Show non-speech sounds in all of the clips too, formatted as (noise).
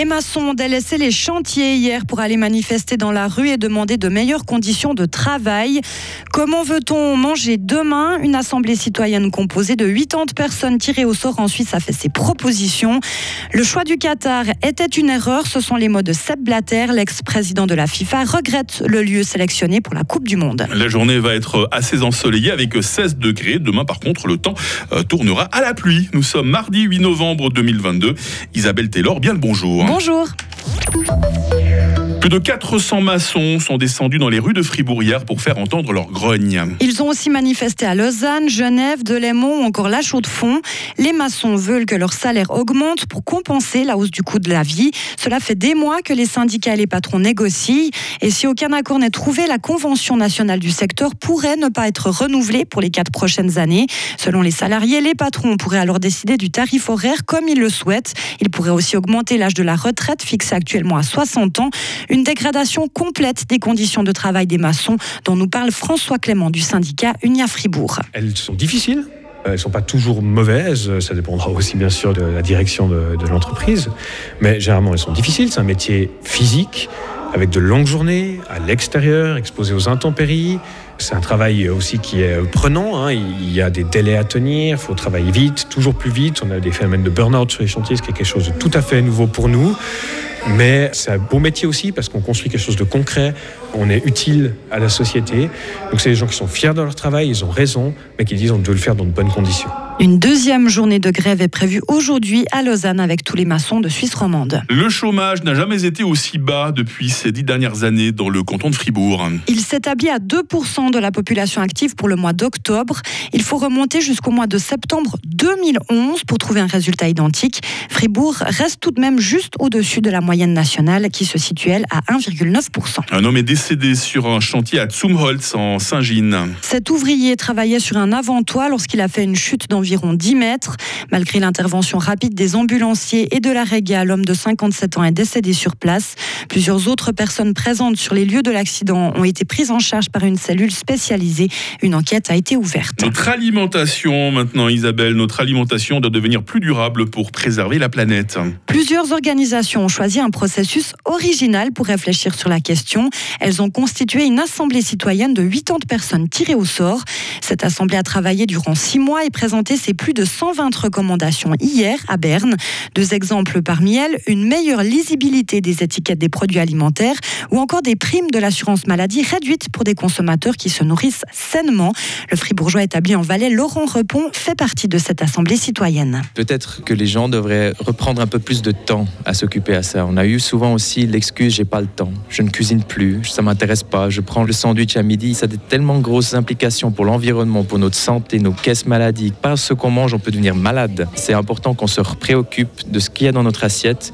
Les maçons ont délaissé les chantiers hier pour aller manifester dans la rue et demander de meilleures conditions de travail. Comment veut-on manger demain? Une assemblée citoyenne composée de 80 personnes tirées au sort en Suisse a fait ses propositions. Le choix du Qatar était une erreur, ce sont les mots de Sepp Blatter, l'ex-président de la FIFA, regrette le lieu sélectionné pour la Coupe du Monde. La journée va être assez ensoleillée avec 16 degrés. Demain, par contre, le temps euh, tournera à la pluie. Nous sommes mardi 8 novembre 2022. Isabelle Taylor, bien le bonjour. Bonjour. Plus de 400 maçons sont descendus dans les rues de Fribourg hier pour faire entendre leur grogne. Ils ont aussi manifesté à Lausanne, Genève, Delémont ou encore La Chaux-de-Fonds. Les maçons veulent que leur salaire augmente pour compenser la hausse du coût de la vie. Cela fait des mois que les syndicats et les patrons négocient. Et si aucun accord n'est trouvé, la Convention nationale du secteur pourrait ne pas être renouvelée pour les quatre prochaines années. Selon les salariés, les patrons pourraient alors décider du tarif horaire comme ils le souhaitent. Ils pourraient aussi augmenter l'âge de la retraite fixé actuellement à 60 ans. Une dégradation complète des conditions de travail des maçons dont nous parle François Clément du syndicat Unia Fribourg. Elles sont difficiles. Elles ne sont pas toujours mauvaises, ça dépendra aussi bien sûr de la direction de, l'entreprise, mais généralement elles sont difficiles, c'est un métier physique, avec de longues journées, à l'extérieur, exposé aux intempéries. C'est un travail aussi qui est prenant, hein. il y a des délais à tenir, il faut travailler vite, toujours plus vite, on a des phénomènes de burn-out sur les chantiers, ce qui est quelque chose de tout à fait nouveau pour nous. Mais c'est un beau métier aussi parce qu'on construit quelque chose de concret, on est utile à la société. Donc c'est des gens qui sont fiers de leur travail, ils ont raison, mais qui disent on doit le faire dans de bonnes conditions. Une deuxième journée de grève est prévue aujourd'hui à Lausanne avec tous les maçons de Suisse romande. Le chômage n'a jamais été aussi bas depuis ces dix dernières années dans le canton de Fribourg. Il s'établit à 2% de la population active pour le mois d'octobre. Il faut remonter jusqu'au mois de septembre 2011 pour trouver un résultat identique. Fribourg reste tout de même juste au-dessus de la moyenne nationale qui se situe elle à 1,9%. Un homme est décédé sur un chantier à Zumholz en Saint-Gine. Cet ouvrier travaillait sur un avant-toit lorsqu'il a fait une chute d'environ 10 mètres. Malgré l'intervention rapide des ambulanciers et de la réga, l'homme de 57 ans est décédé sur place. Plusieurs autres personnes présentes sur les lieux de l'accident ont été prises en charge par une cellule spécialisée. Une enquête a été ouverte. Notre alimentation maintenant, Isabelle, notre alimentation doit devenir plus durable pour préserver la planète. Plusieurs organisations ont choisi un processus original pour réfléchir sur la question. Elles ont constitué une assemblée citoyenne de 80 personnes tirées au sort. Cette assemblée a travaillé durant six mois et présenté ses plus de 120 recommandations hier à Berne. Deux exemples parmi elles, une meilleure lisibilité des étiquettes des produits alimentaires ou encore des primes de l'assurance maladie réduites pour des consommateurs qui se nourrissent sainement. Le fribourgeois établi en Valais, Laurent Repon, fait partie de cette assemblée citoyenne. Peut-être que les gens devraient reprendre un peu plus de temps à s'occuper à ça. On a eu souvent aussi l'excuse j'ai pas le temps, je ne cuisine plus, ça m'intéresse pas, je prends le sandwich à midi. Ça a tellement grosses implications pour l'environnement, pour notre santé, nos caisses maladies. Qu'on mange, on peut devenir malade. C'est important qu'on se préoccupe de ce qu'il y a dans notre assiette.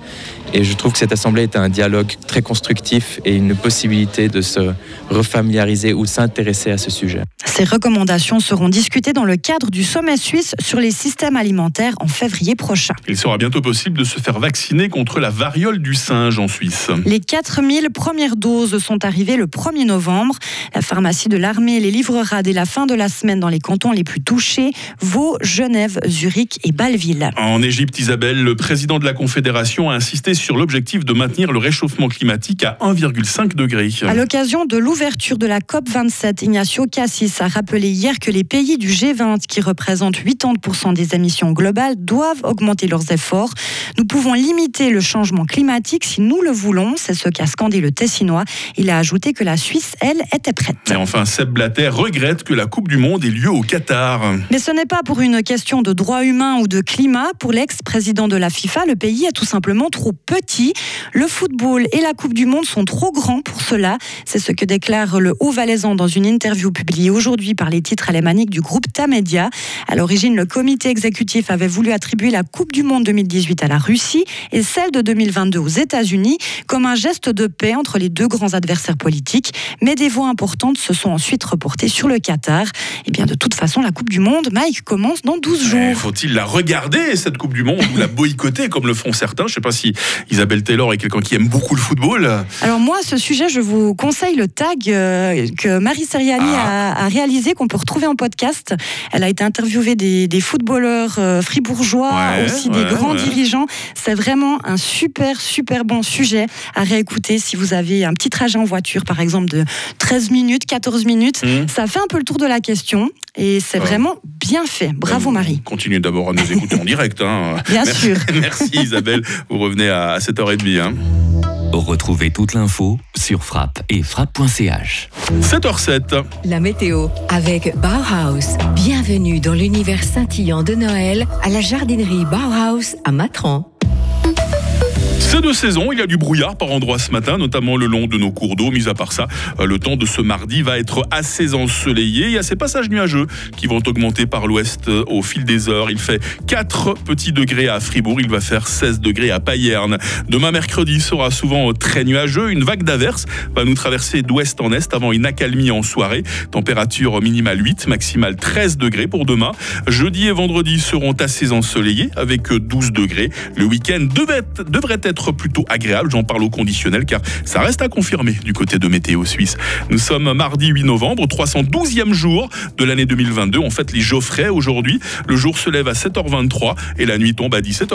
Et je trouve que cette assemblée est un dialogue très constructif et une possibilité de se refamiliariser ou s'intéresser à ce sujet. Ces recommandations seront discutées dans le cadre du sommet suisse sur les systèmes alimentaires en février prochain. Il sera bientôt possible de se faire vacciner contre la variole du singe en Suisse. Les 4000 premières doses sont arrivées le 1er novembre. La pharmacie de l'armée les livrera dès la fin de la semaine dans les cantons les plus touchés, Vaud, Genève, Zurich et Bâle-Ville. En Égypte, Isabelle, le président de la Confédération a insisté sur l'objectif de maintenir le réchauffement climatique à 1,5 degré. À l'occasion de l'ouverture de la COP27, Ignacio Cassis a rappelé hier que les pays du G20, qui représentent 80% des émissions globales, doivent augmenter leurs efforts. Nous pouvons limiter le changement climatique si nous le voulons, c'est ce qu'a scandé le Tessinois. Il a ajouté que la Suisse, elle, était prête. Et enfin, Seb Blatter regrette que la Coupe du Monde ait lieu au Qatar. Mais ce n'est pas pour une question de droits humains ou de climat. Pour l'ex-président de la FIFA, le pays est tout simplement trop petit. Le football et la Coupe du Monde sont trop grands pour cela. C'est ce que déclare le Haut-Valaisan dans une interview publiée aujourd'hui par les titres alémaniques du groupe Tamedia. À l'origine, le comité exécutif avait voulu attribuer la Coupe du Monde 2018 à la Russie et celle de 2022 aux États-Unis comme un geste de paix entre les deux grands adversaires politiques. Mais des voix importantes se sont ensuite reportées sur le Qatar. Et bien, de toute façon, la Coupe du Monde, Mike, commence dans 12 jours. Faut-il la regarder, cette Coupe du Monde, ou la boycotter comme le font certains? Je ne sais pas si Isabelle Taylor est quelqu'un qui aime beaucoup le football. Alors moi, ce sujet, je vous conseille le tag euh, que Marie Seriani Ah. a, a réalisé réalisée qu'on peut retrouver en podcast. Elle a été interviewée des, des footballeurs euh, fribourgeois, Ouais, aussi ouais, des grands ouais. dirigeants. C'est vraiment un super, super bon sujet à réécouter si vous avez un petit trajet en voiture, par exemple, de 13 minutes, 14 minutes. Mmh. Ça fait un peu le tour de la question et c'est vraiment bien fait. Bravo Euh, Marie. Continuez d'abord à nous écouter en direct. hein. Bien Merci- sûr. (laughs) Merci Isabelle. Vous revenez à 7h30. Hein. Retrouvez toute l'info sur frappe et frappe.ch. 7h07. La météo avec Bauhaus. Bienvenue dans l'univers scintillant de Noël à la jardinerie Bauhaus à Matran. C'est de saison, il y a du brouillard par endroits ce matin, notamment le long de nos cours d'eau. Mis à part ça, euh, le temps de ce mardi va être assez ensoleillé. Il y a ces passages nuageux qui vont augmenter par l'ouest euh, au fil des heures. Il fait 4 petits degrés à Fribourg, il va faire 16 degrés à Payerne. Demain mercredi sera souvent euh, très nuageux. Une vague d'averses va nous traverser d'ouest en est avant une accalmie en soirée. Température minimale 8, maximale 13 degrés pour demain. Jeudi et vendredi seront assez ensoleillés avec 12 degrés. Le week-end devait être- devrait être plutôt agréable, j'en parle au conditionnel car ça reste à confirmer du côté de Météo Suisse. Nous sommes mardi 8 novembre, 312e jour de l'année 2022. On fête les Geoffrey aujourd'hui. Le jour se lève à 7h23 et la nuit tombe à 17h.